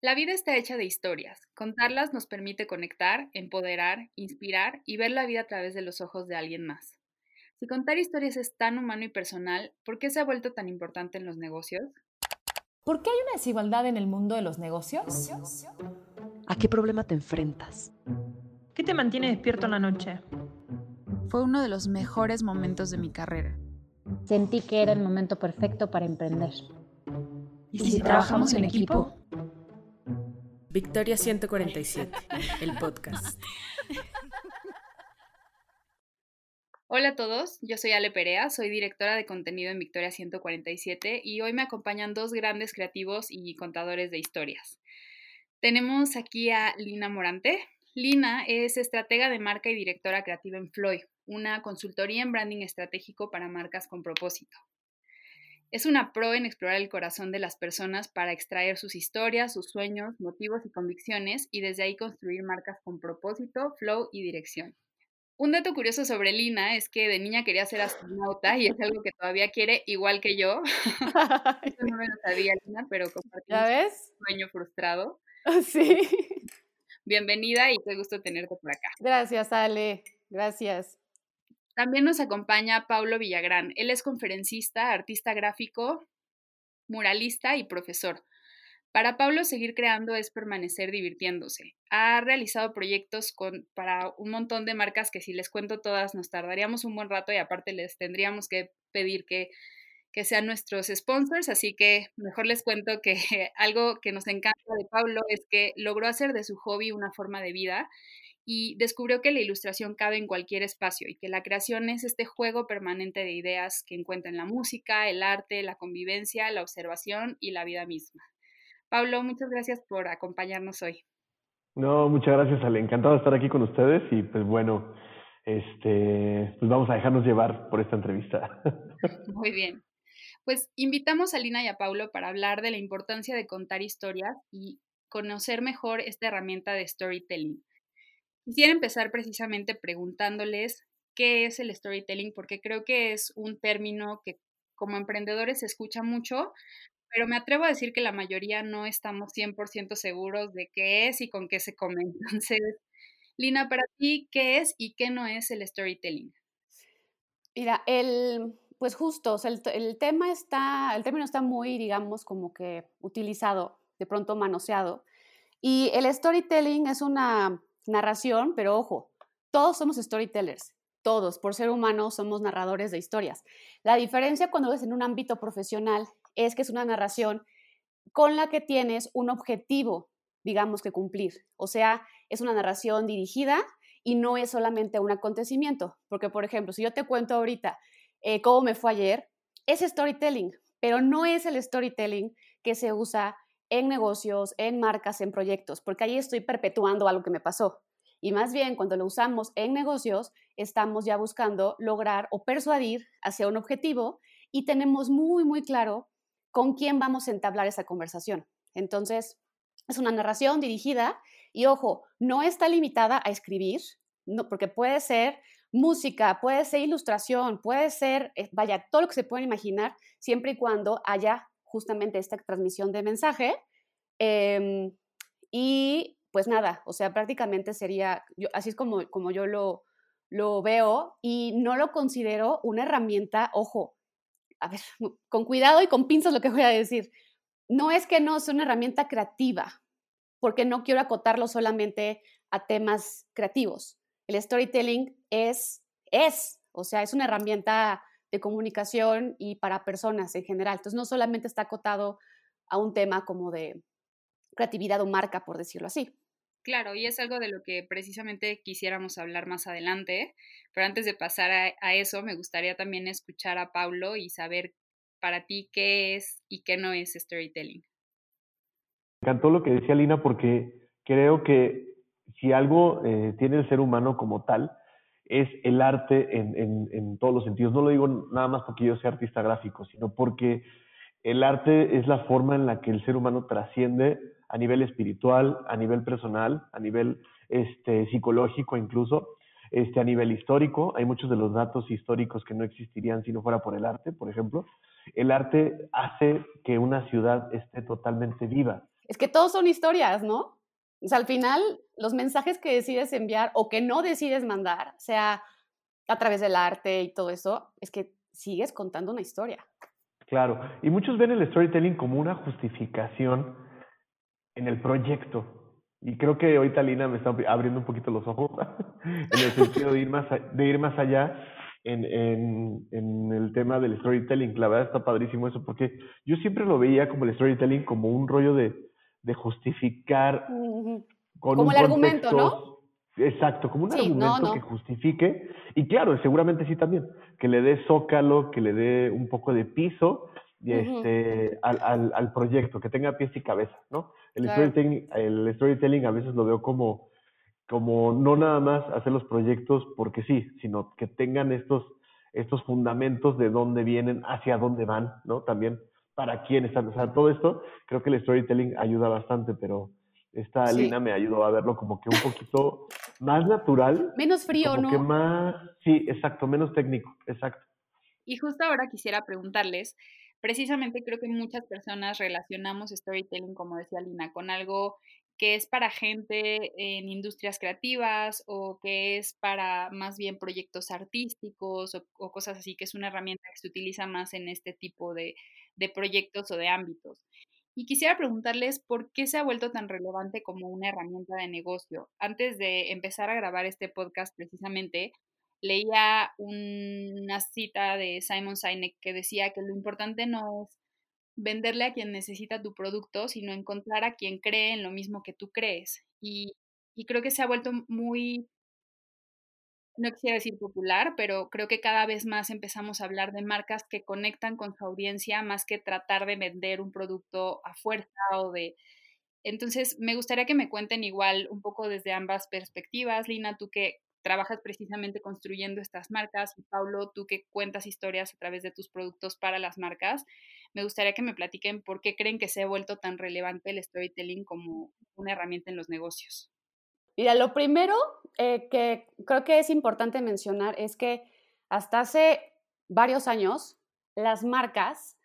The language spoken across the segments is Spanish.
La vida está hecha de historias. Contarlas nos permite conectar, empoderar, inspirar y ver la vida a través de los ojos de alguien más. Si contar historias es tan humano y personal, ¿por qué se ha vuelto tan importante en los negocios? ¿Por qué hay una desigualdad en el mundo de los negocios? ¿A qué problema te enfrentas? ¿Qué te mantiene despierto en la noche? Fue uno de los mejores momentos de mi carrera. Sentí que era el momento perfecto para emprender. ¿Y si, trabajamos en equipo? Victoria 147, el podcast. Hola a todos, yo soy Ale Perea, soy directora de contenido en Victoria 147 y hoy me acompañan dos grandes creativos y contadores de historias. Tenemos aquí a Lina Morante. Lina es estratega de marca y directora creativa en Floyd, una consultoría en branding estratégico para marcas con propósito. Es una pro en explorar el corazón de las personas para extraer sus historias, sus sueños, motivos y convicciones y desde ahí construir marcas con propósito, flow y dirección. Un dato curioso sobre Lina es que de niña quería ser astronauta y es algo que todavía quiere, igual que yo. Eso no me lo sabía, Lina, pero compartimos un sueño frustrado. Sí. Bienvenida y qué gusto tenerte por acá. Gracias, Ale. Gracias. También nos acompaña Paulo Villagrán. Él es conferencista, artista gráfico, muralista y profesor. Para Pablo, seguir creando es permanecer divirtiéndose. Ha realizado proyectos con, para un montón de marcas que si les cuento todas nos tardaríamos un buen rato y aparte les tendríamos que pedir que, que sean nuestros sponsors, así que mejor les cuento que algo que nos encanta de Pablo es que logró hacer de su hobby una forma de vida y descubrió que la ilustración cabe en cualquier espacio y que la creación es este juego permanente de ideas que encuentra en la música, el arte, la convivencia, la observación y la vida misma. Pablo, muchas gracias por acompañarnos hoy. No, muchas gracias, Ale. Encantado de estar aquí con ustedes y pues bueno, este, pues vamos a dejarnos llevar por esta entrevista. Muy bien. Pues invitamos a Lina y a Pablo para hablar de la importancia de contar historias y conocer mejor esta herramienta de storytelling. Quisiera empezar precisamente preguntándoles qué es el storytelling, porque creo que es un término que como emprendedores se escucha mucho, pero me atrevo a decir que la mayoría no estamos 100% seguros de qué es y con qué se come. Entonces, Lina, para ti, ¿qué es y qué no es el storytelling? Mira, el, pues justo, el, el, tema está, el término está muy, digamos, como que utilizado, de pronto manoseado. Y el storytelling es una narración, pero ojo, todos somos storytellers, todos, por ser humanos, somos narradores de historias. La diferencia cuando es en un ámbito profesional es que es una narración con la que tienes un objetivo, digamos, que cumplir. O sea, es una narración dirigida y no es solamente un acontecimiento. Porque, por ejemplo, si yo te cuento ahorita eh, cómo me fue ayer, es storytelling, pero no es el storytelling que se usa en negocios, en marcas, en proyectos, porque ahí estoy perpetuando algo que me pasó. Y más bien, cuando lo usamos en negocios, estamos ya buscando lograr o persuadir hacia un objetivo y tenemos muy, muy claro con quién vamos a entablar esa conversación. Entonces, es una narración dirigida y, ojo, no está limitada a escribir, no, porque puede ser música, puede ser ilustración, puede ser, eh, vaya, todo lo que se pueden imaginar, siempre y cuando haya justamente esta transmisión de mensaje. Em, y pues nada, o sea, prácticamente sería, así es como, como yo lo, lo veo y no lo considero una herramienta, ojo, a ver, con cuidado y con pinzas lo que voy a decir. No es que no sea una herramienta creativa, porque no quiero acotarlo solamente a temas creativos. El storytelling es, es, o sea, es una herramienta de comunicación y para personas en general. Entonces, no solamente está acotado a un tema como de creatividad o marca, por decirlo así. Claro, y es algo de lo que precisamente quisiéramos hablar más adelante, pero antes de pasar a, eso, me gustaría también escuchar a Paulo y saber para ti qué es y qué no es storytelling. Me encantó lo que decía Lina porque creo que si algo eh, tiene el ser humano como tal, es el arte en, en, todos los sentidos. No lo digo nada más porque yo sea artista gráfico, sino porque el arte es la forma en la que el ser humano trasciende a nivel espiritual, a nivel personal, a nivel este, psicológico incluso, este, a nivel histórico. Hay muchos de los datos históricos que no existirían si no fuera por el arte, por ejemplo. El arte hace que una ciudad esté totalmente viva. es que todos son historias, ¿no? O sea, al final, los mensajes que decides enviar o que no decides mandar, sea a través del arte y todo eso, es que sigues contando una historia. Claro, y muchos ven el storytelling como una justificación en el proyecto. Y creo que hoy Talina me está abriendo un poquito los ojos en el sentido de ir más, de ir más allá en, en, en, el tema del storytelling. La verdad está padrísimo eso, porque yo siempre lo veía como el storytelling como un rollo de, de justificar con como el argumento, ¿no? Exacto, como un argumento que justifique, y claro, seguramente sí también, que le dé zócalo, que le dé un poco de piso y este, al, al, al, proyecto, que tenga pies y cabeza, ¿no? El, storytelling, el storytelling a veces lo veo como, como no nada más hacer los proyectos porque sí, sino que tengan estos, estos fundamentos de dónde vienen, hacia dónde van, ¿no? También para quién están. O sea, todo esto creo que el storytelling ayuda bastante, pero esta Lina me ayudó a verlo como que un poquito más natural. Menos frío, como ¿no? Que más, sí, exacto, menos técnico, exacto. Y justo ahora quisiera preguntarles, precisamente creo que muchas personas relacionamos storytelling, como decía Lina, con algo que es para gente en industrias creativas o que es para más bien proyectos artísticos o, o cosas así, que es una herramienta que se utiliza más en este tipo de, de proyectos o de ámbitos. Y quisiera preguntarles por qué se ha vuelto tan relevante como una herramienta de negocio. Antes de empezar a grabar este podcast precisamente, leía una cita de Simon Sinek que decía que lo importante no es venderle a quien necesita tu producto, sino encontrar a quien cree en lo mismo que tú crees. Y, y creo que se ha vuelto muy no quisiera decir popular, pero creo que cada vez más empezamos a hablar de marcas que conectan con su audiencia más que tratar de vender un producto a fuerza o de... Entonces, me gustaría que me cuenten igual un poco desde ambas perspectivas. Lina, tú que trabajas precisamente construyendo estas marcas y Paulo, tú que cuentas historias a través de tus productos para las marcas, me gustaría que me platiquen por qué creen que se ha vuelto tan relevante el storytelling como una herramienta en los negocios. Mira, lo primero eh, que creo que es importante mencionar es que hasta hace varios años las marcas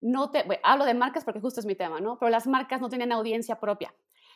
no te, hablo de marcas porque justo es mi tema, ¿no? Pero las marcas no tenían audiencia propia.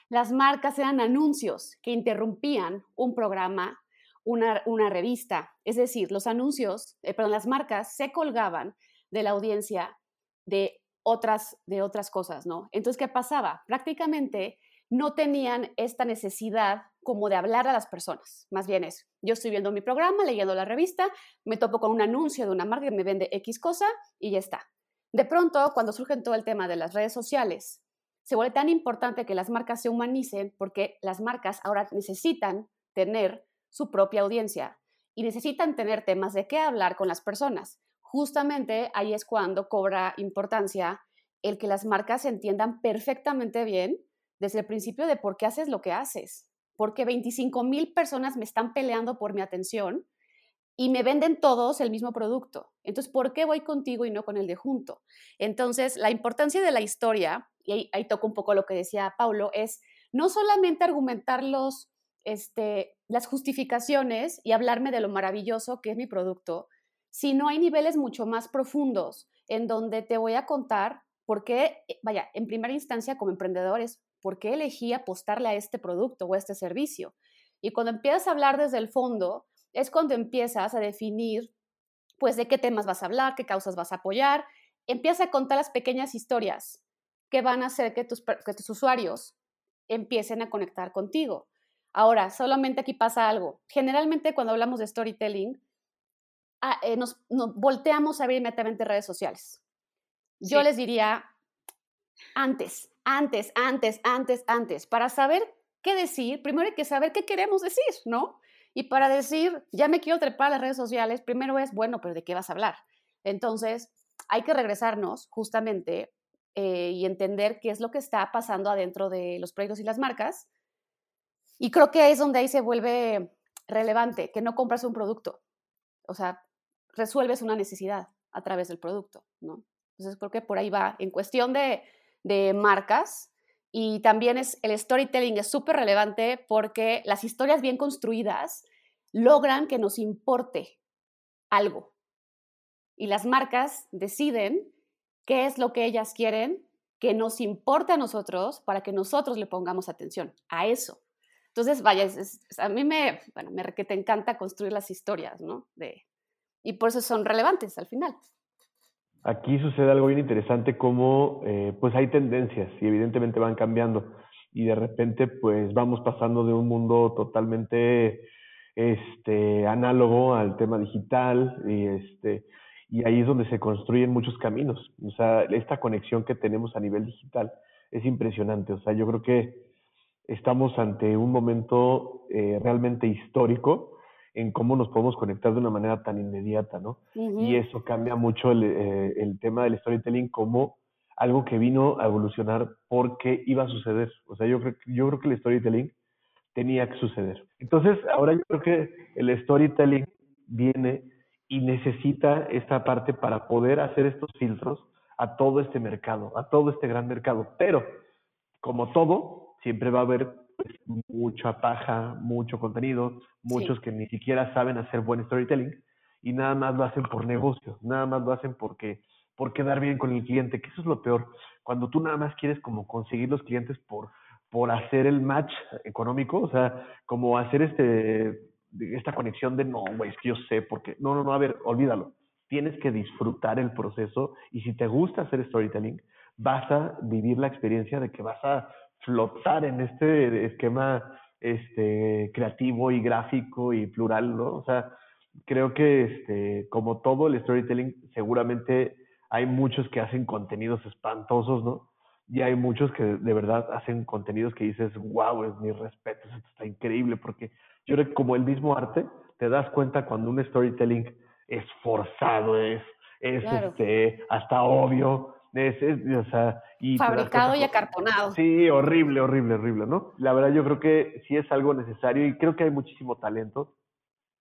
Las marcas eran anuncios que interrumpían un programa, una, una revista. Es decir, los anuncios, eh, perdón, las marcas se colgaban de la audiencia de otras, de otras cosas, ¿no? Entonces, ¿qué pasaba? Prácticamente no tenían esta necesidad como de hablar a las personas. Más bien es, yo estoy viendo mi programa, leyendo la revista, me topo con un anuncio de una marca que me vende X cosa y ya está. De pronto, cuando surge todo el tema de las redes sociales, se vuelve tan importante que las marcas se humanicen porque las marcas ahora necesitan tener su propia audiencia y necesitan tener temas de qué hablar con las personas. Justamente ahí es cuando cobra importancia el que las marcas entiendan perfectamente bien desde el principio de por qué haces lo que haces. Porque 25 mil personas me están peleando por mi atención y me venden todos el mismo producto. Entonces, ¿por qué voy contigo y no con el de junto? Entonces, la importancia de la historia, y ahí, ahí toco un poco lo que decía Paulo, es no solamente argumentar los, este, las justificaciones y hablarme de lo maravilloso que es mi producto, sino hay niveles mucho más profundos en donde te voy a contar por qué, eh, vaya, en primera instancia como emprendedores, por qué elegí apostarle a este producto o a este servicio. Y cuando empiezas a hablar desde el fondo, es cuando empiezas a definir, pues, de qué temas vas a hablar, qué causas vas a apoyar. Empieza a contar las pequeñas historias que van a hacer que tus, que tus usuarios empiecen a conectar contigo. Ahora, solamente aquí pasa algo. Generalmente cuando hablamos de storytelling, ah, eh, nos, volteamos a ver inmediatamente redes sociales. Yo les diría, antes, antes, antes, antes, antes. Para saber qué decir, primero hay que saber qué queremos decir, ¿no? Y para decir, ya me quiero trepar a las redes sociales, primero es, bueno, pero ¿de qué vas a hablar? Entonces, hay que regresarnos justamente eh, y entender qué es lo que está pasando adentro de los proyectos y las marcas. Y creo que es donde ahí se vuelve relevante, que no compras un producto, o sea, resuelves una necesidad a través del producto, ¿no? Entonces creo que por ahí va. En cuestión de, de marcas. Y también es, el storytelling es súper relevante porque las historias bien construidas logran que nos importe algo. Y las marcas deciden qué es lo que ellas quieren que nos importe a nosotros para que nosotros le pongamos atención a eso. Entonces, vaya, a mí me, bueno, me que te encanta construir las historias, ¿no? De, y por eso son relevantes al final. Aquí sucede algo bien interesante como eh, pues hay tendencias y evidentemente van cambiando y de repente pues vamos pasando de un mundo totalmente este análogo al tema digital y este y ahí es donde se construyen muchos caminos. O sea, esta conexión que tenemos a nivel digital es impresionante. O sea, yo creo que estamos ante un momento eh, realmente histórico en cómo nos podemos conectar de una manera tan inmediata, ¿no? Y eso cambia mucho el, eh, el, tema del storytelling como algo que vino a evolucionar porque iba a suceder. O sea, yo creo, yo creo que el storytelling tenía que suceder. Entonces, ahora yo creo que el storytelling viene y necesita esta parte para poder hacer estos filtros a todo este mercado, a todo este gran mercado. Pero, como todo, siempre va a haber mucha paja, mucho contenido, muchos que ni siquiera saben hacer buen storytelling y nada más lo hacen por negocio, nada más lo hacen porque por quedar bien con el cliente, que eso es lo peor. Cuando tú nada más quieres como conseguir los clientes por, por hacer el match económico, o sea, como hacer este esta conexión de no, güey, es que yo sé porque no, no, no, a ver, olvídalo. Tienes que disfrutar el proceso y si te gusta hacer storytelling, vas a vivir la experiencia de que vas a flotar en este esquema este, creativo y gráfico y plural, ¿no? O sea, creo que este, como todo el storytelling, seguramente hay muchos que hacen contenidos espantosos, ¿no? Y hay muchos que de verdad hacen contenidos que dices, wow, es mi respeto, esto está increíble, porque yo creo que como el mismo arte, te das cuenta cuando un storytelling es forzado, es, es este, hasta obvio, es, o sea, y fabricado y acartonado. Sí, horrible, horrible, horrible, ¿no? La verdad yo creo que sí es algo necesario y creo que hay muchísimo talento.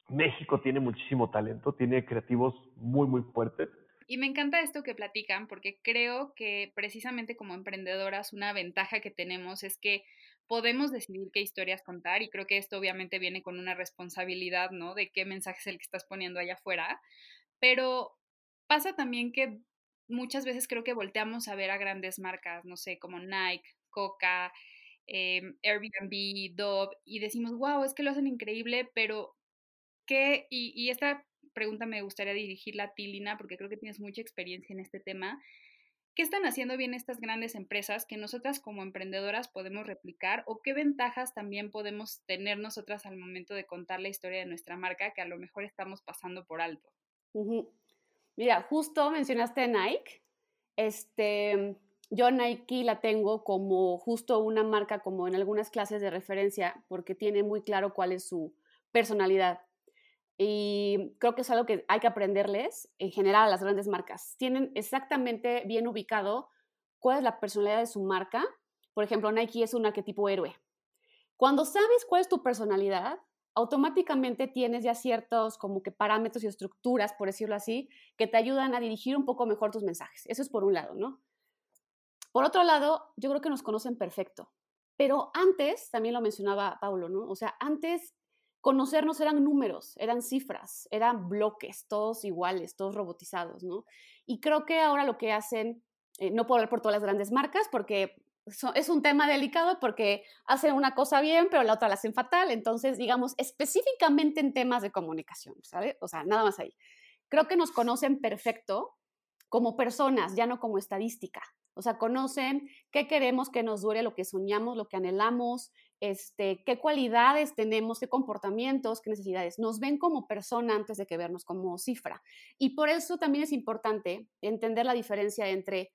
México tiene muchísimo talento, tiene creativos muy, muy fuertes. Y me encanta esto que platican porque creo que precisamente como emprendedoras una ventaja que tenemos es que podemos decidir qué historias contar y creo que esto obviamente viene con una responsabilidad, ¿no? De qué mensaje es el que estás poniendo allá afuera, pero pasa también que muchas veces creo que volteamos a ver a grandes marcas, no sé, como Nike, Coca, em, Airbnb, Dove, y decimos, wow, es que lo hacen increíble, pero ¿qué? Y, y esta pregunta me gustaría dirigirla a ti, Lina, porque creo que tienes mucha experiencia en este tema. ¿Qué están haciendo bien estas grandes empresas que nosotras como emprendedoras podemos replicar o qué ventajas también podemos tener nosotras al momento de contar la historia de nuestra marca que a lo mejor estamos pasando por alto? Mira, justo mencionaste Nike. Este, yo Nike la tengo como justo una marca como en algunas clases de referencia porque tiene muy claro cuál es su personalidad. Y creo que es algo que hay que aprenderles en general a las grandes marcas. Tienen exactamente bien ubicado cuál es la personalidad de su marca. Por ejemplo, Nike es un arquetipo héroe. Cuando sabes cuál es tu personalidad, automáticamente tienes ya ciertos como que parámetros y estructuras, por decirlo así, que te ayudan a dirigir un poco mejor tus mensajes. Eso es por un lado, ¿no? Por otro lado, yo creo que nos conocen perfecto. Pero antes, también lo mencionaba Paulo, ¿no? O sea, antes conocernos eran números, eran cifras, eran bloques, todos iguales, todos robotizados, ¿no? Y creo que ahora lo que hacen, eh, no puedo hablar por todas las grandes marcas porque es un tema delicado porque hacen una cosa bien, pero la otra la hacen fatal, entonces, digamos, específicamente en temas de comunicación, ¿sabes? O sea, nada más ahí. Creo que nos conocen perfecto como personas, ya no como estadística. O sea, conocen qué queremos que nos dure, lo que soñamos, lo que anhelamos, este, qué cualidades tenemos, qué comportamientos, qué necesidades. Nos ven como persona antes de que vernos como cifra. Y por eso también es importante entender la diferencia entre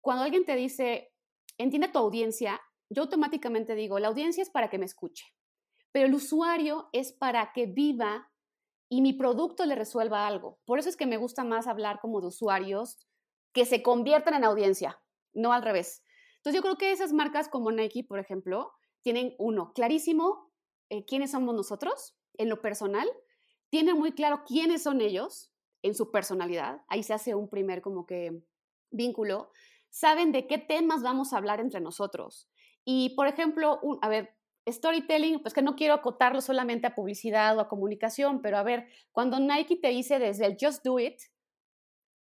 cuando alguien te dice, entiende tu audiencia, yo automáticamente digo, la audiencia es para que me escuche, pero el usuario es para que viva y mi producto le resuelva algo. Por eso es que me gusta más hablar como de usuarios que se conviertan en audiencia, no al revés. Entonces yo creo que esas marcas como Nike, por ejemplo, tienen uno, clarísimo eh, quiénes somos nosotros en lo personal, tienen muy claro quiénes son ellos en su personalidad, ahí se hace un primer como que vínculo, saben de qué temas vamos a hablar entre nosotros. Y, por ejemplo, a ver, storytelling, pues que no quiero acotarlo solamente a publicidad o a comunicación, pero a ver, cuando Nike te dice desde el Just Do It,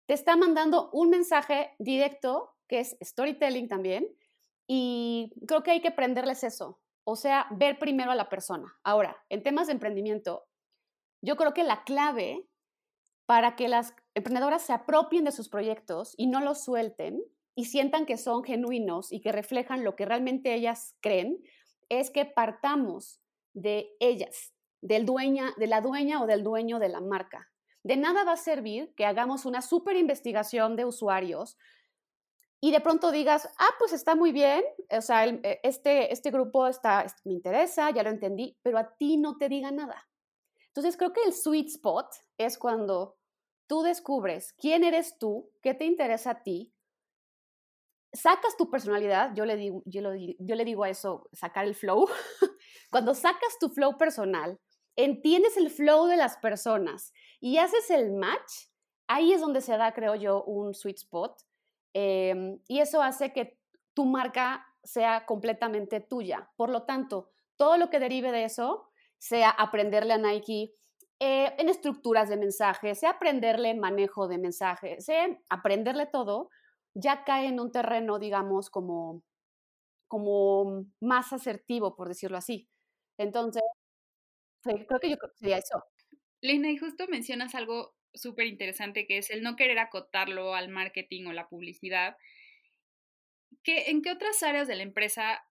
te está mandando un mensaje directo que es storytelling también, y creo que hay que aprenderles eso, o sea, ver primero a la persona. Ahora, en temas de emprendimiento, yo creo que la clave para que las emprendedoras se apropien de sus proyectos y no los suelten y sientan que son genuinos y que reflejan lo que realmente ellas creen, es que partamos de ellas, del dueña, de la dueña o del dueño de la marca. De nada va a servir que hagamos una súper investigación de usuarios y de pronto digas, ah, pues está muy bien, o sea, eh, este, este grupo está, me interesa, ya lo entendí, pero a ti no te diga nada. Entonces creo que el sweet spot es cuando tú descubres quién eres tú, qué te interesa a ti, sacas tu personalidad, yo le digo, yo, le digo a eso, sacar el flow, cuando sacas tu flow personal, entiendes el flow de las personas y haces el match, ahí es donde se da, creo yo, un sweet spot. Em, y eso hace que tu marca sea completamente tuya. Por lo tanto, todo lo que derive de eso, sea aprenderle a Nike eh, en estructuras de mensaje, sea aprenderle en manejo de mensaje, sea aprenderle todo, ya cae en un terreno, digamos, como, como más asertivo, por decirlo así. Entonces, creo que yo sería eso. Lina, y justo mencionas algo súper interesante que es el no querer acotarlo al marketing o la publicidad. ¿Qué, ¿En qué otras áreas de la empresa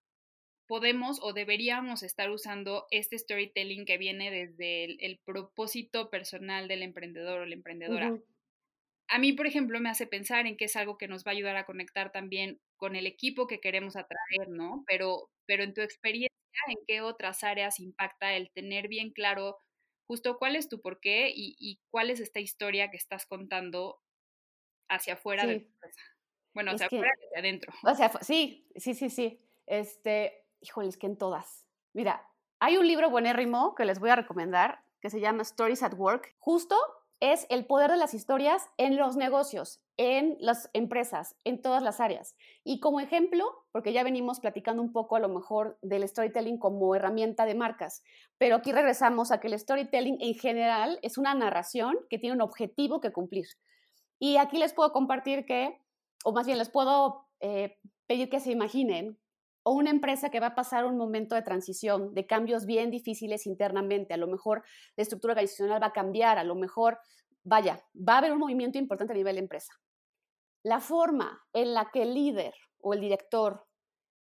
podemos o deberíamos estar usando este storytelling que viene desde el, propósito personal del emprendedor o la emprendedora? A mí, por ejemplo, me hace pensar en que es algo que nos va a ayudar a conectar también con el equipo que queremos atraer, ¿no? Pero, pero en tu experiencia, ¿en qué otras áreas impacta el tener bien claro justo cuál es tu porqué y, y cuál es esta historia que estás contando hacia afuera de tu empresa? Bueno, hacia afuera y hacia adentro. O sea, sí, sí, sí, sí. Este, híjoles, que en todas. Mira, hay un libro buenérrimo que les voy a recomendar que se llama Stories at Work. Justo es el poder de las historias en los negocios, en las empresas, en todas las áreas. Y como ejemplo, porque ya venimos platicando un poco a lo mejor del storytelling como herramienta de marcas, pero aquí regresamos a que el storytelling en general es una narración que tiene un objetivo que cumplir. Y aquí les puedo compartir que, o más bien les puedo eh, pedir que se imaginen o una empresa que va a pasar un momento de transición, de cambios bien difíciles internamente, a lo mejor la estructura organizacional va a cambiar, a lo mejor, vaya, va a haber un movimiento importante a nivel de empresa. La forma en la que el líder o el director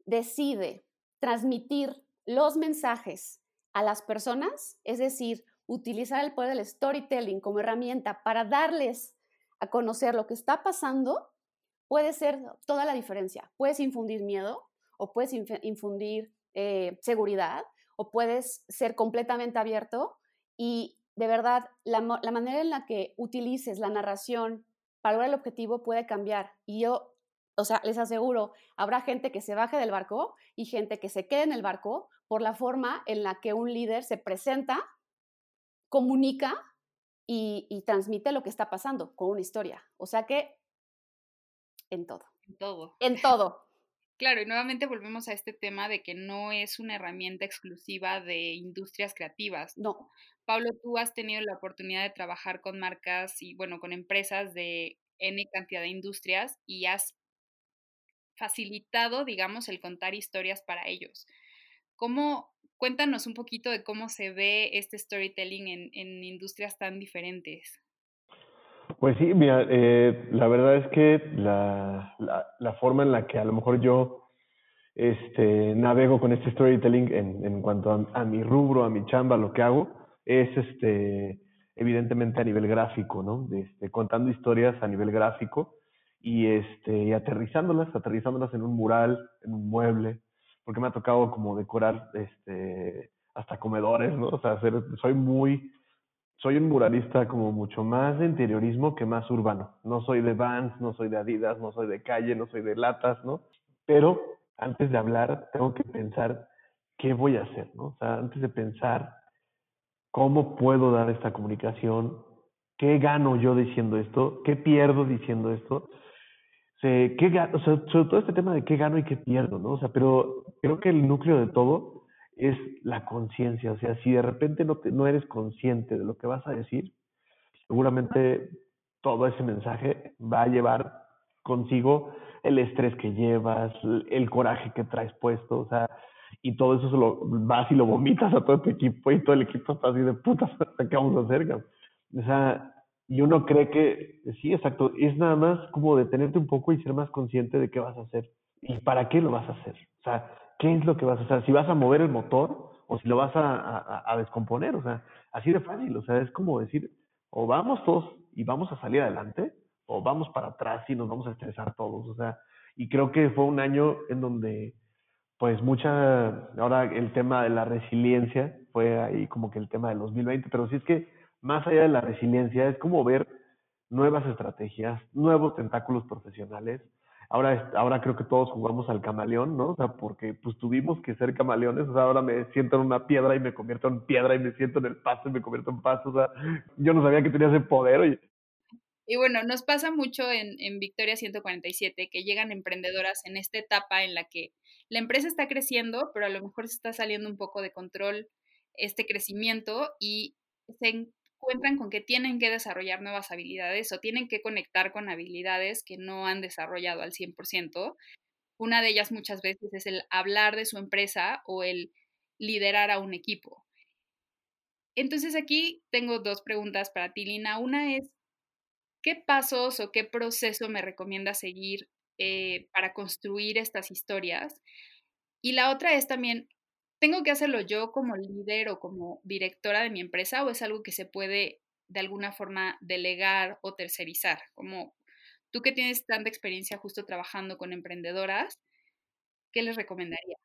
decide transmitir los mensajes a las personas, es decir, utilizar el poder del storytelling como herramienta para darles a conocer lo que está pasando, puede ser toda la diferencia. Puedes infundir miedo, o puedes infundir eh, seguridad o puedes ser completamente abierto y de verdad la, manera en la que utilices la narración para lograr el objetivo puede cambiar. Y yo, o sea, les aseguro, habrá gente que se baje del barco y gente que se quede en el barco por la forma en la que un líder se presenta, comunica y, y transmite lo que está pasando con una historia. O sea que en todo. En todo. En todo. Claro, y nuevamente volvemos a este tema de que no es una herramienta exclusiva de industrias creativas. No. Pablo, tú has tenido la oportunidad de trabajar con marcas y, bueno, con empresas de N cantidad de industrias y has facilitado, digamos, el contar historias para ellos. ¿Cómo, cuéntanos un poquito de cómo se ve este storytelling en, en industrias tan diferentes? Pues sí, mira, eh, la verdad es que la, la, forma en la que a lo mejor yo este, navego con este storytelling en, en cuanto a, mi rubro, a mi chamba, lo que hago, es este, evidentemente a nivel gráfico, ¿no? Este, contando historias a nivel gráfico y, este, y aterrizándolas, aterrizándolas en un mural, en un mueble, porque me ha tocado como decorar este, hasta comedores, ¿no? O sea, hacer, soy muy soy un muralista como mucho más de interiorismo que más urbano. No soy de Vans, no soy de Adidas, no soy de calle, no soy de latas, ¿no? Pero antes de hablar tengo que pensar qué voy a hacer, ¿no? O sea, antes de pensar cómo puedo dar esta comunicación, qué gano yo diciendo esto, qué pierdo diciendo esto, qué o sea, sobre todo este tema de qué gano y qué pierdo, ¿no? O sea, pero creo que el núcleo de todo es la conciencia. O sea, si de repente no, no eres consciente de lo que vas a decir, seguramente todo ese mensaje va a llevar consigo el estrés que llevas, el coraje que traes puesto, o sea, y todo eso se lo vas y lo vomitas a todo tu equipo y todo el equipo está así de puta, ¿qué vamos a hacer? O sea, y uno cree que, sí, exacto, es nada más como detenerte un poco y ser más consciente de qué vas a hacer y para qué lo vas a hacer. O sea, ¿qué es lo que vas a hacer? Si vas a mover el motor o si lo vas a, descomponer, o sea, así de fácil, o sea, es como decir, o vamos todos y vamos a salir adelante, o vamos para atrás y nos vamos a estresar todos, o sea, y creo que fue un año en donde pues mucha, ahora el tema de la resiliencia fue ahí como que el tema del 2020, pero sí es que más allá de la resiliencia es como ver nuevas estrategias, nuevos tentáculos profesionales. Ahora, ahora creo que todos jugamos al camaleón, ¿no? O sea, porque pues tuvimos que ser camaleones, o sea, ahora me siento en una piedra y me convierto en piedra y me siento en el pasto y me convierto en pasto, o sea, yo no sabía que tenía ese poder. Oye. Y bueno, nos pasa mucho en, en Victoria 147 que llegan emprendedoras en esta etapa en la que la empresa está creciendo, pero a lo mejor se está saliendo un poco de control este crecimiento y se encuentran con que tienen que desarrollar nuevas habilidades o tienen que conectar con habilidades que no han desarrollado al 100%. Una de ellas muchas veces es el hablar de su empresa o el liderar a un equipo. Entonces aquí tengo dos preguntas para ti, Lina. Una es, ¿qué pasos o qué proceso me recomienda seguir eh, para construir estas historias. Y la otra es también, ¿tengo que hacerlo yo como líder o como directora de mi empresa o es algo que se puede de alguna forma delegar o tercerizar? Como tú que tienes tanta experiencia justo trabajando con emprendedoras, ¿qué les recomendaría?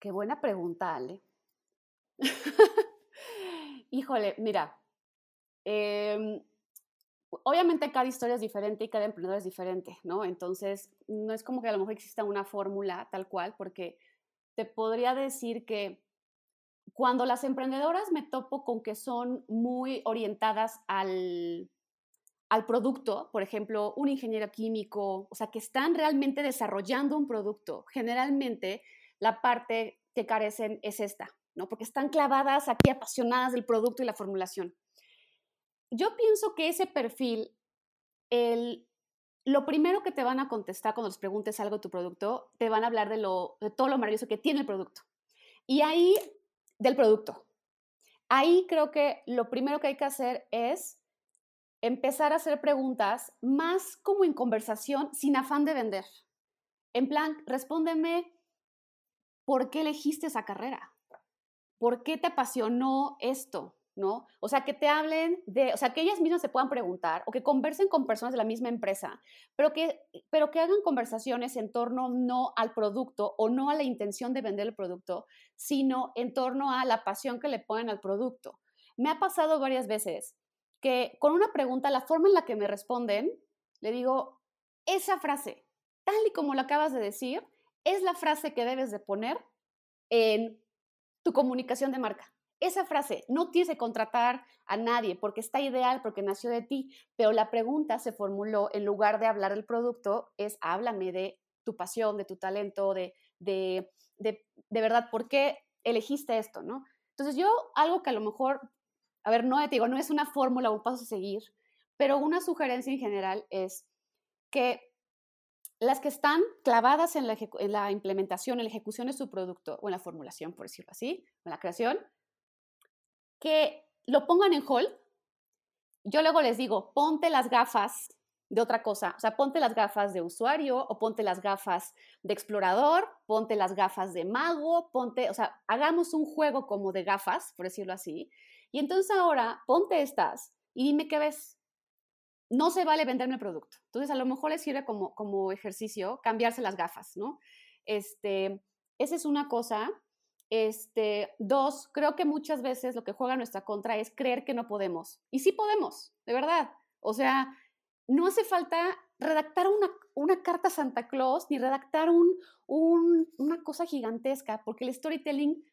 Qué buena pregunta, Ale. Híjole, mira, eh, obviamente cada historia es diferente y cada emprendedor es diferente, ¿no? Entonces, no es como que a lo mejor exista una fórmula tal cual, porque te podría decir que cuando las emprendedoras me topo con que son muy orientadas al, al producto, por ejemplo, un ingeniero químico, o sea, que están realmente desarrollando un producto, generalmente la parte que carecen es esta, ¿no? Porque están clavadas aquí, apasionadas del producto y la formulación yo pienso que ese perfil, el, lo primero que te van a contestar cuando les preguntes algo de tu producto, te van a hablar de, lo, de todo lo maravilloso que tiene el producto. Y ahí, del producto. Ahí creo que lo primero que hay que hacer es empezar a hacer preguntas más como en conversación, sin afán de vender. En plan, respóndeme, ¿por qué elegiste esa carrera? ¿Por qué te apasionó esto? ¿No? O sea, que te hablen de, o sea, que ellas mismas se puedan preguntar o que conversen con personas de la misma empresa, pero que, pero que hagan conversaciones en torno no al producto o no a la intención de vender el producto, sino en torno a la pasión que le ponen al producto. Me ha pasado varias veces que con una pregunta, la forma en la que me responden, le digo, esa frase, tal y como lo acabas de decir, es la frase que debes de poner en tu comunicación de marca esa frase, no tienes que contratar a nadie porque está ideal, porque nació de ti, pero la pregunta se formuló en lugar de hablar del producto, es háblame de tu pasión, de tu talento, de, de, de, de verdad, ¿por qué elegiste esto? ¿no? Entonces yo, algo que a lo mejor, a ver, no te digo, no es una fórmula o un paso a seguir, pero una sugerencia en general es que las que están clavadas en la, en la, implementación, en la ejecución de su producto, o en la formulación, por decirlo así, en la creación, que lo pongan en hold. Yo luego les digo, ponte las gafas de otra cosa, o sea, ponte las gafas de usuario o ponte las gafas de explorador, ponte las gafas de mago, ponte, o sea, hagamos un juego como de gafas, por decirlo así. Y entonces ahora ponte estas y dime qué ves. No se vale venderme el producto. Entonces, a lo mejor les sirve como, como ejercicio cambiarse las gafas, ¿no? Este, esa es una cosa. Este, dos, creo que muchas veces lo que juega nuestra contra es creer que no podemos. Y sí podemos, de verdad. O sea, no hace falta redactar una, una carta Santa Claus ni redactar un, una cosa gigantesca, porque el storytelling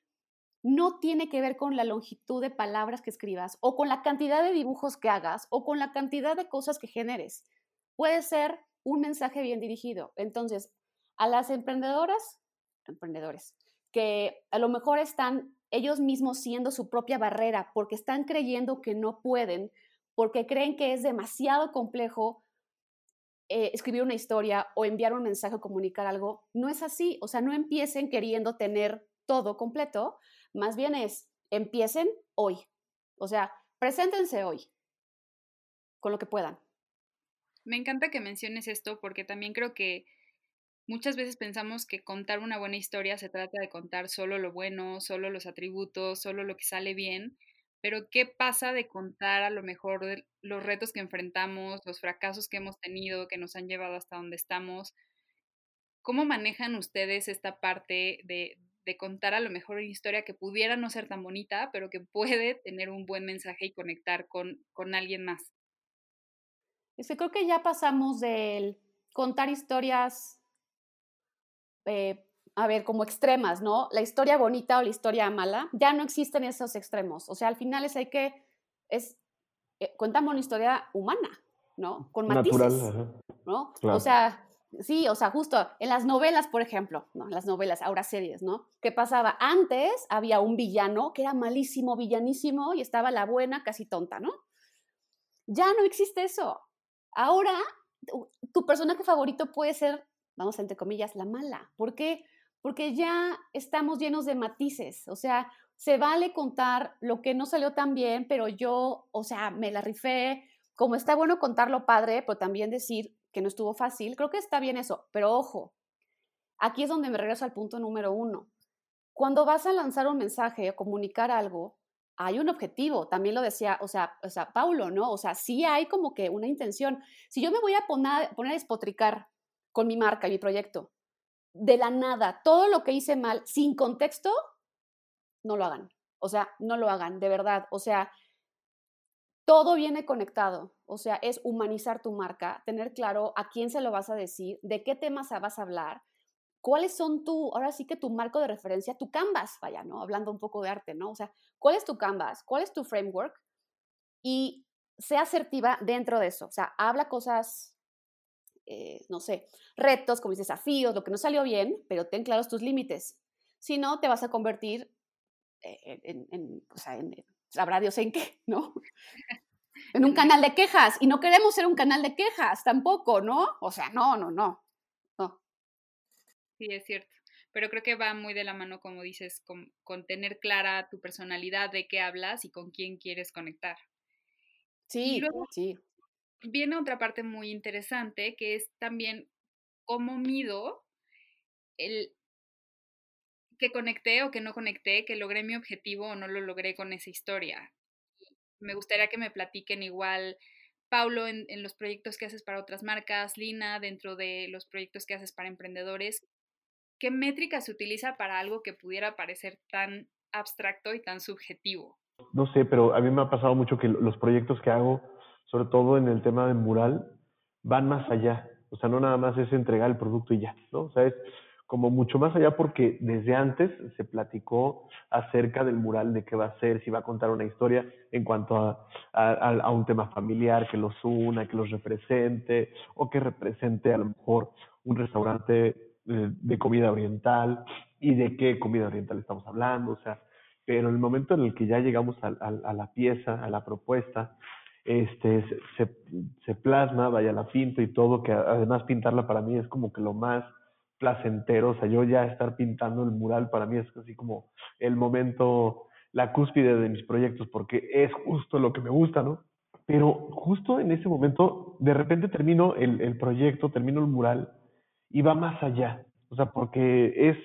no tiene que ver con la longitud de palabras que escribas o con la cantidad de dibujos que hagas o con la cantidad de cosas que generes. Puede ser un mensaje bien dirigido. Entonces, a las emprendedoras, emprendedores, que a lo mejor están ellos mismos siendo su propia barrera porque están creyendo que no pueden, porque creen que es demasiado complejo eh, escribir una historia o enviar un mensaje o comunicar algo. No es así, o sea, no empiecen queriendo tener todo completo, más bien es, empiecen hoy, o sea, preséntense hoy con lo que puedan. Me encanta que menciones esto porque también creo que muchas veces pensamos que contar una buena historia se trata de contar solo lo bueno, solo los atributos, solo lo que sale bien, pero ¿qué pasa de contar a lo mejor los retos que enfrentamos, los fracasos que hemos tenido, que nos han llevado hasta donde estamos? ¿Cómo manejan ustedes esta parte de, de contar a lo mejor una historia que pudiera no ser tan bonita, pero que puede tener un buen mensaje y conectar con, con alguien más? Es que creo que ya pasamos del contar historias, eh, a ver, como extremas, ¿no? La historia bonita o la historia mala, ya no existen esos extremos. O sea, al final es hay que, es, eh, cuéntame una historia humana, ¿no? Con matices, Natural, ¿no? O sea, sí, o sea, justo en las novelas, por ejemplo, ¿no? Las novelas, ahora series, ¿no? ¿Qué pasaba? Antes había un villano que era malísimo, villanísimo, y estaba la buena casi tonta, ¿no? Ya no existe eso. Ahora, tu personaje favorito puede ser, vamos entre comillas, la mala. ¿Por qué? Porque ya estamos llenos de matices. O sea, se vale contar lo que no salió tan bien, pero yo, o sea, me la rifé. Como está bueno contarlo padre, pero también decir que no estuvo fácil, creo que está bien eso. Pero ojo, aquí es donde me regreso al punto número uno. Cuando vas a lanzar un mensaje o comunicar algo, hay un objetivo, también lo decía, o sea, o sea, Paulo, ¿no? O sea, sí hay como que una intención. Si yo me voy a poner, poner a despotricar con mi marca y mi proyecto, de la nada, todo lo que hice mal, sin contexto, no lo hagan. O sea, no lo hagan, de verdad. O sea, todo viene conectado. O sea, es humanizar tu marca, tener claro a quién se lo vas a decir, de qué temas vas a hablar, cuáles son tu, ahora sí que tu marco de referencia, tu canvas, vaya, ¿no? Hablando un poco de arte, ¿no? O sea, ¿cuál es tu canvas? ¿Cuál es tu framework? Y sea asertiva dentro de eso. O sea, habla cosas, eh, no sé, retos, como desafíos, lo que no salió bien, pero ten claros tus límites. Si no, te vas a convertir eh, en, en, o sea, en, sabrá Dios en qué, ¿no? En un canal de quejas. Y no queremos ser un canal de quejas tampoco, ¿no? O sea, no, no, no. Sí, es cierto. Pero creo que va muy de la mano, como dices, con, tener clara tu personalidad, de qué hablas y con quién quieres conectar. Sí, sí. Viene otra parte muy interesante, que es también cómo mido el que conecté o que no conecté, que logré mi objetivo o no lo logré con esa historia. Me gustaría que me platiquen igual Paulo en, en, los proyectos que haces para otras marcas, Lina dentro de los proyectos que haces para emprendedores, ¿qué métrica se utiliza para algo que pudiera parecer tan abstracto y tan subjetivo? No sé, pero a mí me ha pasado mucho que los proyectos que hago, sobre todo en el tema de mural, van más allá. O sea, no nada más es entregar el producto y ya, ¿no? O sea, es como mucho más allá porque desde antes se platicó acerca del mural, de qué va a ser, si va a contar una historia en cuanto a, a, un tema familiar que los una, que los represente o que represente a lo mejor un restaurante de, comida oriental y de qué comida oriental estamos hablando, o sea, pero en el momento en el que ya llegamos a, la pieza, a la propuesta, este, se, se, plasma, vaya, la pinto y todo, que además pintarla para mí es como que lo más placentero, o sea, yo ya estar pintando el mural para mí es así como el momento, la cúspide de mis proyectos, porque es justo lo que me gusta, ¿no? Pero justo en ese momento, de repente termino el, el proyecto, termino el mural y va más allá. O sea, porque es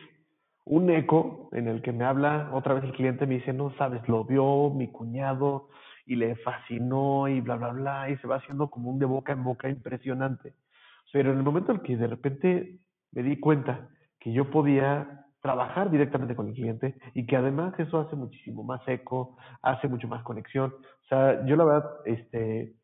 un eco en el que me habla, otra vez el cliente me dice, no sabes, lo vio mi cuñado y le fascinó y bla, bla, bla, y se va haciendo como un de boca en boca impresionante. Pero en el momento en que de repente me di cuenta que yo podía trabajar directamente con el cliente y que además eso hace muchísimo más eco, hace mucho más conexión. O sea, yo la verdad, este,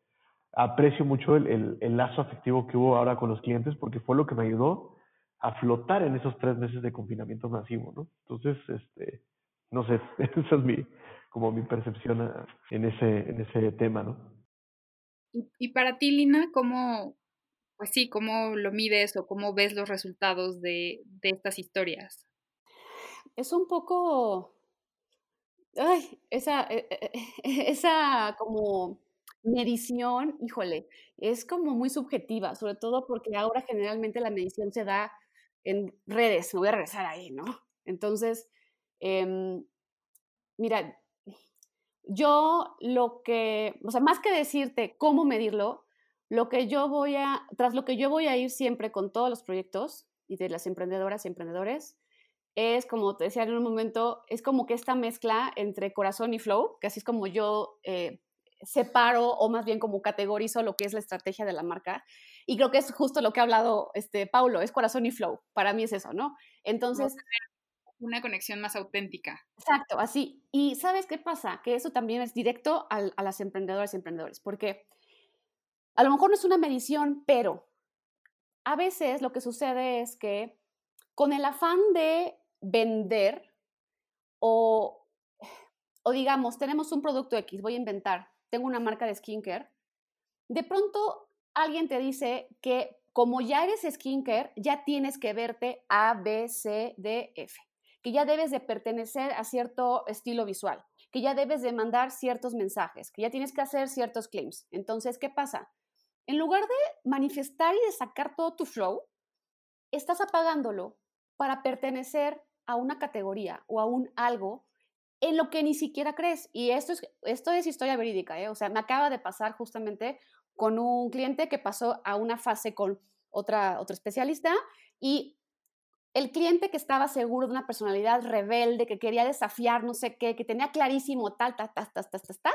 aprecio mucho el, el, lazo afectivo que hubo ahora con los clientes porque fue lo que me ayudó a flotar en esos tres meses de confinamiento masivo, ¿no? Entonces, este, no sé, esa es mi, como mi percepción en ese, en ese tema, ¿no? Y, para ti, Lina, ¿cómo, pues sí, cómo lo mides o cómo ves los resultados de, de estas historias? Es un poco, ay, esa, e, e, e, esa como medición, híjole, es como muy subjetiva, sobre todo porque ahora generalmente la medición se da en redes, me voy a regresar ahí, ¿no? Entonces, em, mira, yo lo que, o sea, más que decirte cómo medirlo, lo que yo voy a, tras lo que yo voy a ir siempre con todos los proyectos y de las emprendedoras y emprendedores, es como te decía en un momento, es como que esta mezcla entre corazón y flow, que así es como yo eh, separo o más bien como categorizo lo que es la estrategia de la marca. Y creo que es justo lo que ha hablado este, Paulo, es corazón y flow. Para mí es eso, ¿no? Entonces... Una conexión más auténtica. Exacto, así. Y ¿sabes qué pasa? Que eso también es directo a las emprendedoras y emprendedores, porque a lo mejor no es una medición, pero a veces lo que sucede es que con el afán de vender o, o digamos, tenemos un producto X, voy a inventar, tengo una marca de skincare, de pronto alguien te dice que como ya eres skincare, ya tienes que verte A, B, C, D, F, que ya debes de pertenecer a cierto estilo visual, que ya debes de mandar ciertos mensajes, que ya tienes que hacer ciertos claims. Entonces, ¿qué pasa? En lugar de manifestar y de sacar todo tu flow, estás apagándolo para pertenecer a una categoría o a un algo en lo que ni siquiera crees. Y esto es, esto es historia verídica, ¿eh? o sea, me acaba de pasar justamente con un cliente que pasó a una fase con otra, otro especialista y el cliente que estaba seguro de una personalidad rebelde, que quería desafiar no sé qué, que tenía clarísimo tal, tal, tal, tal, tal, tal, tal,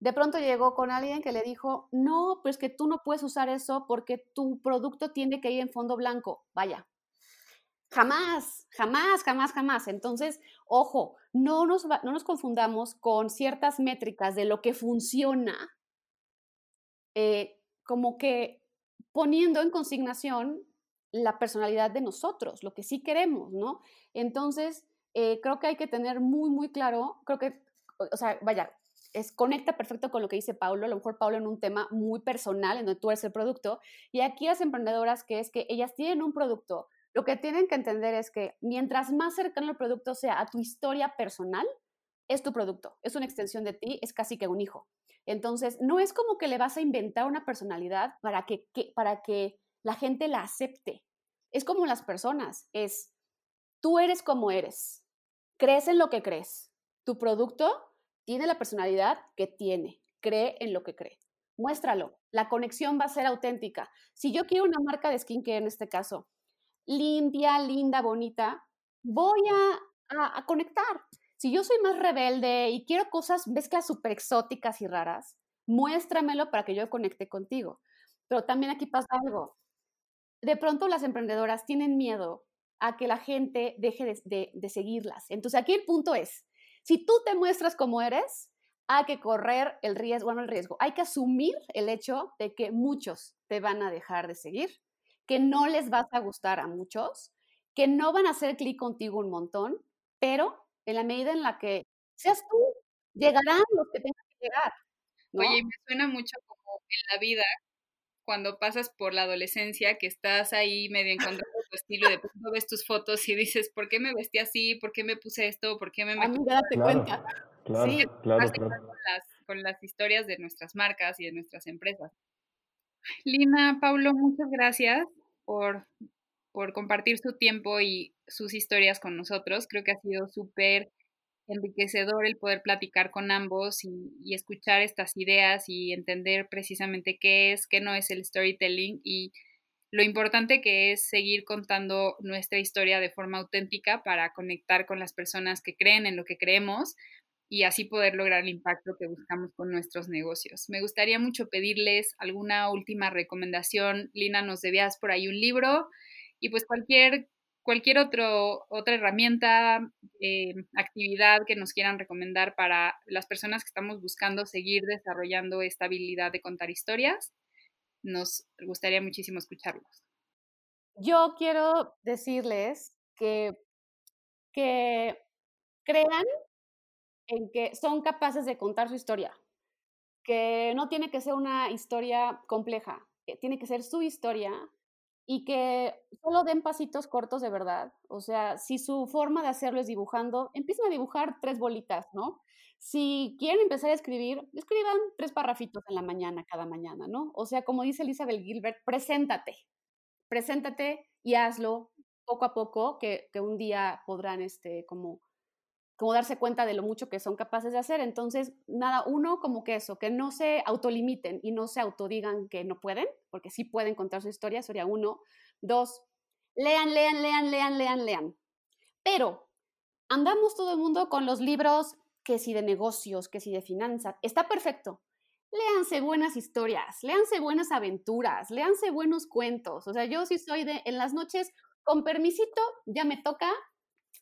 de pronto llegó con alguien que le dijo, no, pues que tú no puedes usar eso porque tu producto tiene que ir en fondo blanco. Vaya, Jamás, jamás, jamás, jamás. Entonces, ojo, no nos, no nos confundamos con ciertas métricas de lo que funciona, eh, como que poniendo en consignación la personalidad de nosotros, lo que sí queremos, ¿no? Entonces, eh, creo que hay que tener muy, muy claro, creo que, o sea, vaya, es, conecta perfecto con lo que dice Paulo, a lo mejor Paulo en un tema muy personal, en donde tú eres el producto, y aquí las emprendedoras que es que ellas tienen un producto, lo que tienen que entender es que mientras más cercano el producto sea a tu historia personal, es tu producto, es una extensión de ti, es casi que un hijo. Entonces, no es como que le vas a inventar una personalidad para que, para que la gente la acepte. Es como las personas, es tú eres como eres, crees en lo que crees. Tu producto tiene la personalidad que tiene, cree en lo que cree. Muéstralo, la conexión va a ser auténtica. Si yo quiero una marca de skincare en este caso, limpia, linda, bonita, voy a, a, conectar. Si yo soy más rebelde y quiero cosas, mezclas súper exóticas y raras, muéstramelo para que yo conecte contigo. Pero también aquí pasa algo. De pronto las emprendedoras tienen miedo a que la gente deje de, de, seguirlas. Entonces aquí el punto es, si tú te muestras como eres, hay que correr el riesgo, bueno, el riesgo, hay que asumir el hecho de que muchos te van a dejar de seguir que no les vas a gustar a muchos, que no van a hacer clic contigo un montón, pero en la medida en la que seas tú, llegarán los que tengan que llegar. Oye, me suena mucho como en la vida, cuando pasas por la adolescencia, que estás ahí medio encontrando tu estilo, de pronto ves tus fotos y dices, ¿por qué me vestí así? ¿Por qué me puse esto? ¿Por qué me... Amiga, date cuenta. Claro, sí, claro, claro. Con, las, con las historias de nuestras marcas y de nuestras empresas. Lina, Paulo, muchas gracias por, por compartir su tiempo y sus historias con nosotros. Creo que ha sido súper enriquecedor el poder platicar con ambos y, y, escuchar estas ideas y entender precisamente qué es, qué no es el storytelling y lo importante que es seguir contando nuestra historia de forma auténtica para conectar con las personas que creen en lo que creemos, y así poder lograr el impacto que buscamos con nuestros negocios. Me gustaría mucho pedirles alguna última recomendación. Lina, nos debías por ahí un libro y pues cualquier, cualquier otro, otra herramienta, eh, actividad que nos quieran recomendar para las personas que estamos buscando seguir desarrollando esta habilidad de contar historias. Nos gustaría muchísimo escucharlos. Yo quiero decirles que, que crean en que son capaces de contar su historia, que no tiene que ser una historia compleja, tiene que ser su historia y que solo den pasitos cortos de verdad. O sea, si su forma de hacerlo es dibujando, empiecen a dibujar tres bolitas, ¿no? Si quieren empezar a escribir, escriban tres parrafitos en la mañana, cada mañana, ¿no? O sea, como dice Elizabeth Gilbert, preséntate, preséntate y hazlo poco a poco, que, que un día podrán, este, como como darse cuenta de lo mucho que son capaces de hacer. Entonces, nada, uno como que eso, que no se autolimiten y no se autodigan que no pueden, porque sí pueden contar su historia, sería uno. Dos, lean, lean, lean, lean, lean, lean. Pero andamos todo el mundo con los libros que si de negocios, que si de finanzas, está perfecto. Léanse buenas historias, léanse buenas aventuras, léanse buenos cuentos. O sea, yo sí soy de, en las noches, con permisito, ya me toca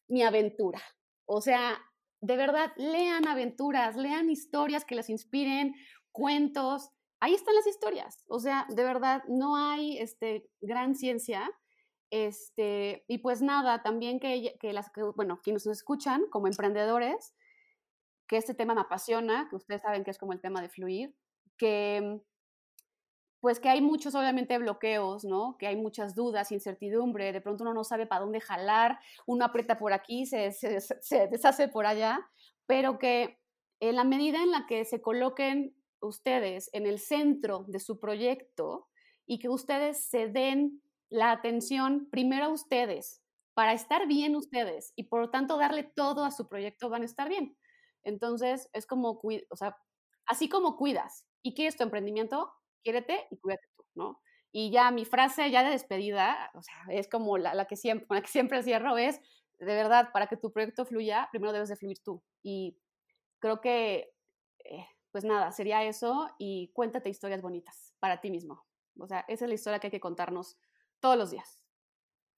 mi aventura. O sea, de verdad, lean aventuras, lean historias que les inspiren, cuentos. Ahí están las historias. O sea, de verdad, no hay este, gran ciencia. Este, y pues nada, también que, que las, bueno, quienes nos escuchan como emprendedores, que este tema me apasiona, que ustedes saben que es como el tema de fluir, que pues que hay muchos obviamente bloqueos, ¿no? Que hay muchas dudas, incertidumbre, de pronto uno no sabe para dónde jalar, uno aprieta por aquí, se, deshace por allá, pero que en la medida en la que se coloquen ustedes en el centro de su proyecto y que ustedes se den la atención primero a ustedes, para estar bien ustedes y por lo tanto darle todo a su proyecto, van a estar bien. Entonces, es como, o sea, así como cuidas y quieres tu emprendimiento, quiérete y cuídate tú, ¿no? Y ya mi frase ya de despedida, o sea, es como la, que siempre, la que siempre cierro, es, de verdad, para que tu proyecto fluya, primero debes de fluir tú. Y creo que, eh, pues nada, sería eso y cuéntate historias bonitas para ti mismo. O sea, esa es la historia que hay que contarnos todos los días.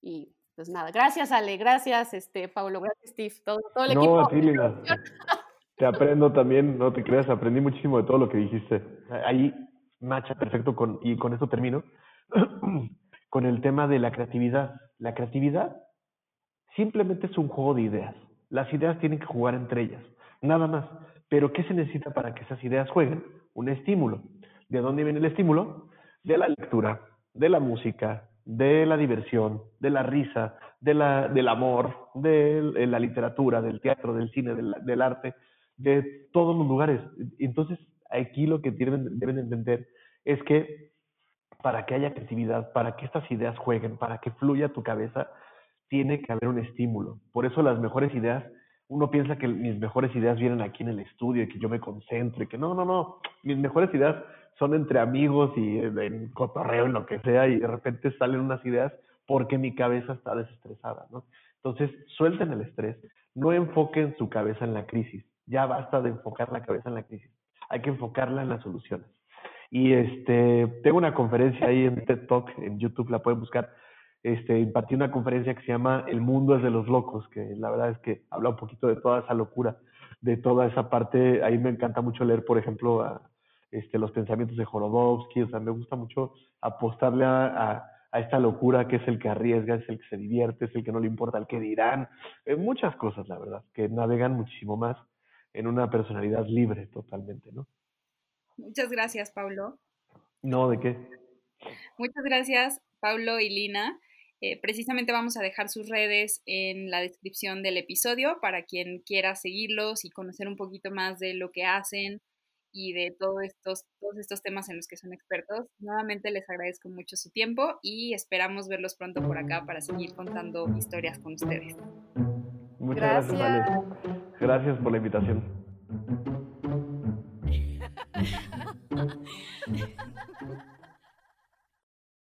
Y pues nada, gracias Ale, gracias este Pablo, gracias Steve, todo, todo el no, equipo. Te aprendo también, no te creas, aprendí muchísimo de todo lo que dijiste. Ahí macha perfecto con, y con esto termino, con el tema de la creatividad. La creatividad simplemente es un juego de ideas. Las ideas tienen que jugar entre ellas, nada más. Pero ¿qué se necesita para que esas ideas jueguen? Un estímulo. ¿De dónde viene el estímulo? De la lectura, de la música, de la diversión, de la risa, de la, del amor, de la literatura, del teatro, del cine, del, del arte, de todos los lugares. Entonces, aquí lo que deben, entender es que para que haya creatividad, para que estas ideas jueguen, para que fluya tu cabeza, tiene que haber un estímulo. Por eso las mejores ideas, uno piensa que mis mejores ideas vienen aquí en el estudio y que yo me concentro y que no, no, no, mis mejores ideas son entre amigos y en cotorreo, en lo que sea, y de repente salen unas ideas porque mi cabeza está desestresada, ¿no? Entonces, suelten el estrés, no enfoquen su cabeza en la crisis, ya basta de enfocar la cabeza en la crisis hay que enfocarla en las soluciones. Y este, tengo una conferencia ahí en TED Talk, en YouTube, la pueden buscar. Este, impartí una conferencia que se llama El mundo es de los locos, que la verdad es que habla un poquito de toda esa locura, de toda esa parte. Ahí me encanta mucho leer, por ejemplo, a, este, los pensamientos de Jorodowski, o sea, me gusta mucho apostarle a, esta locura que es el que arriesga, es el que se divierte, es el que no le importa el que dirán, eh, muchas cosas, la verdad, que navegan muchísimo más en una personalidad libre totalmente, ¿no? Muchas gracias, Paulo. No, ¿de qué? Muchas gracias, Paulo y Lina. Eh, precisamente vamos a dejar sus redes en la descripción del episodio para quien quiera seguirlos y conocer un poquito más de lo que hacen y de todos estos, todos estos temas en los que son expertos. Nuevamente les agradezco mucho su tiempo y esperamos verlos pronto por acá para seguir contando historias con ustedes. Muchas gracias, Ale. Gracias por la invitación.